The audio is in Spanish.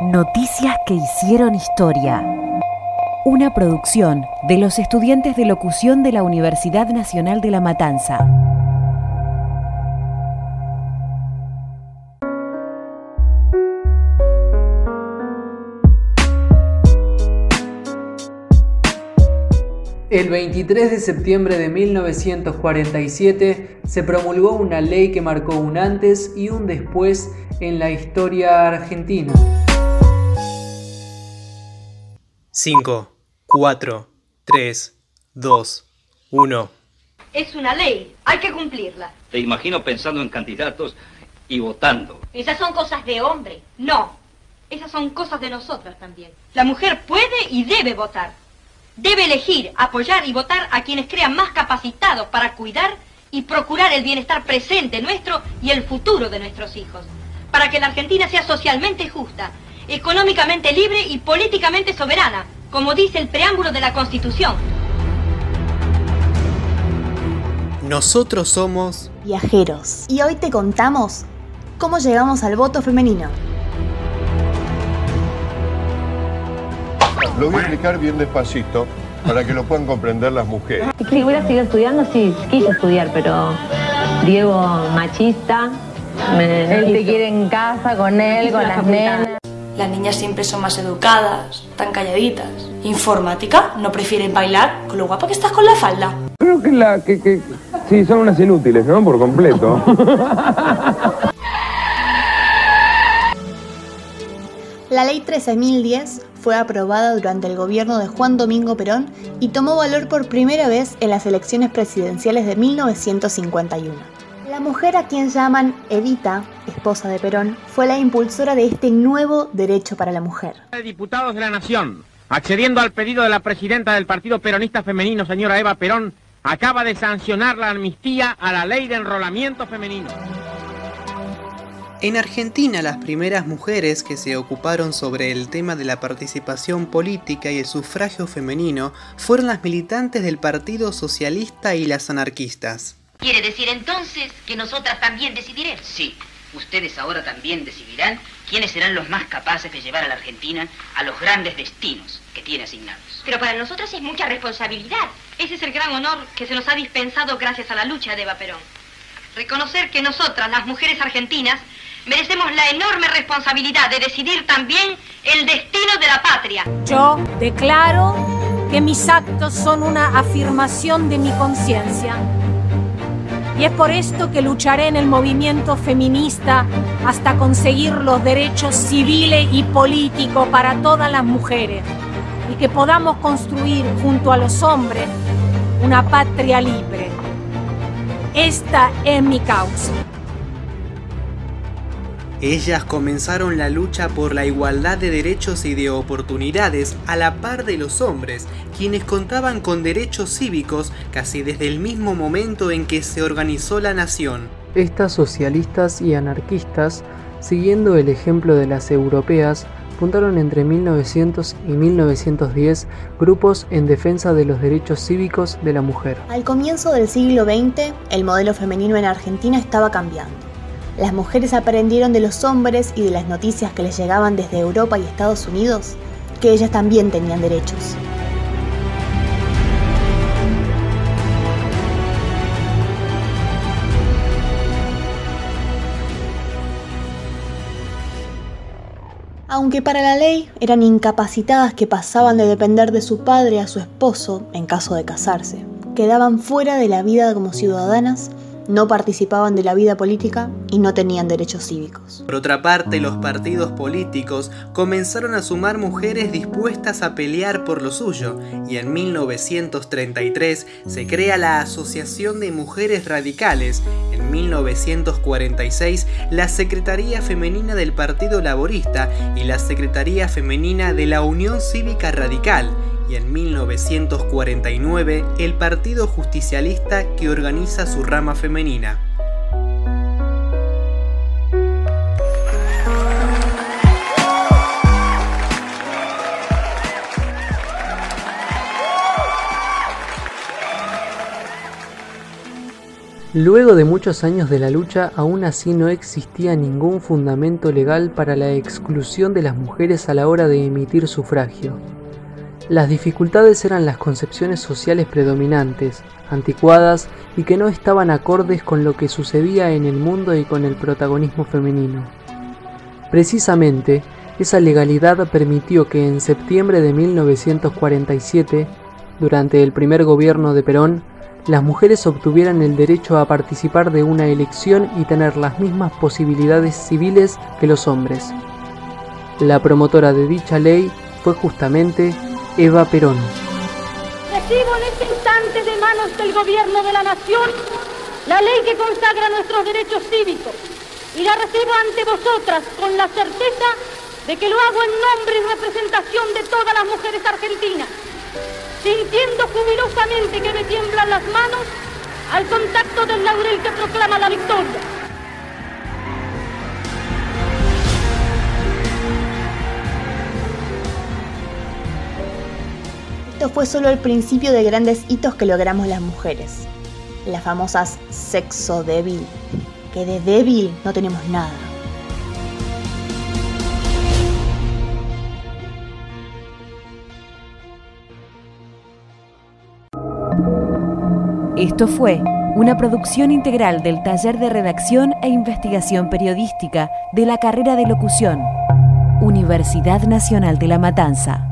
Noticias que hicieron historia. Una producción de los estudiantes de locución de la Universidad Nacional de La Matanza. El 23 de septiembre de 1947 se promulgó una ley que marcó un antes y un después en la historia argentina. 5, 4, 3, 2, 1. Es una ley, hay que cumplirla. Te imagino pensando en candidatos y votando. Esas son cosas de hombre. No, esas son cosas de nosotras también. La mujer puede y debe votar. Debe elegir, apoyar y votar a quienes crean más capacitados para cuidar y procurar el bienestar presente nuestro y el futuro de nuestros hijos. Para que la Argentina sea socialmente justa, económicamente libre y políticamente soberana, como dice el preámbulo de la Constitución. Nosotros somos viajeros y hoy te contamos cómo llegamos al voto femenino. Lo voy a explicar bien despacito para que lo puedan comprender las mujeres. Si hubiera seguido estudiando, sí, quise estudiar, pero Diego machista. él te quiere en casa con él, con las nenas. Las niñas siempre son más educadas, tan calladitas. Informática, no prefieren bailar con lo guapa que estás con la falda. Creo que la que, que sí son unas inútiles, ¿no? Por completo. La ley 13.010 fue aprobada durante el gobierno de Juan Domingo Perón y tomó valor por primera vez en las elecciones presidenciales de 1951. La mujer a quien llaman Evita, esposa de Perón, fue la impulsora de este nuevo derecho para la mujer. Diputados de la Nación, accediendo al pedido de la presidenta del Partido Peronista Femenino, señora Eva Perón, acaba de sancionar la amnistía a la ley de enrolamiento femenino. En Argentina, las primeras mujeres que se ocuparon sobre el tema de la participación política y el sufragio femenino fueron las militantes del Partido Socialista y las anarquistas. ¿Quiere decir entonces que nosotras también decidiremos? Sí, ustedes ahora también decidirán quiénes serán los más capaces de llevar a la Argentina a los grandes destinos que tiene asignados. Pero para nosotras es mucha responsabilidad. Ese es el gran honor que se nos ha dispensado gracias a la lucha de Eva Perón. Reconocer que nosotras, las mujeres argentinas, merecemos la enorme responsabilidad de decidir también el destino de la patria. Yo declaro que mis actos son una afirmación de mi conciencia. Y es por esto que lucharé en el movimiento feminista hasta conseguir los derechos civiles y políticos para todas las mujeres y que podamos construir junto a los hombres una patria libre. Esta es mi causa. Ellas comenzaron la lucha por la igualdad de derechos y de oportunidades a la par de los hombres, quienes contaban con derechos cívicos casi desde el mismo momento en que se organizó la nación. Estas socialistas y anarquistas, siguiendo el ejemplo de las europeas, fundaron entre 1900 y 1910 grupos en defensa de los derechos cívicos de la mujer. Al comienzo del siglo XX, el modelo femenino en Argentina estaba cambiando las mujeres aprendieron de los hombres y de las noticias que les llegaban desde Europa y Estados Unidos que ellas también tenían derechos. Aunque para la ley eran incapacitadas que pasaban de depender de su padre a su esposo en caso de casarse, quedaban fuera de la vida como ciudadanas no participaban de la vida política y no tenían derechos cívicos. Por otra parte, los partidos políticos comenzaron a sumar mujeres dispuestas a pelear por lo suyo y en 1933 se crea la Asociación de Mujeres Radicales, en 1946 la Secretaría Femenina del Partido Laborista y la Secretaría Femenina de la Unión Cívica Radical y en 1949 el Partido Justicialista que organiza su rama femenina. Luego de muchos años de la lucha, aún así no existía ningún fundamento legal para la exclusión de las mujeres a la hora de emitir sufragio. Las dificultades eran las concepciones sociales predominantes, anticuadas y que no estaban acordes con lo que sucedía en el mundo y con el protagonismo femenino. Precisamente, esa legalidad permitió que en septiembre de 1947, durante el primer gobierno de Perón, las mujeres obtuvieran el derecho a participar de una elección y tener las mismas posibilidades civiles que los hombres. La promotora de dicha ley fue justamente Eva Perón. Recibo en este instante de manos del gobierno de la nación la ley que consagra nuestros derechos cívicos y la recibo ante vosotras con la certeza de que lo hago en nombre y representación de todas las mujeres argentinas sintiendo jubilosamente que me tiemblan las manos al contacto del laurel que proclama la victoria. Esto fue solo el principio de grandes hitos que logramos las mujeres. Las famosas sexo débil, que de débil no tenemos nada. Esto fue una producción integral del Taller de Redacción e Investigación Periodística de la carrera de locución, Universidad Nacional de La Matanza.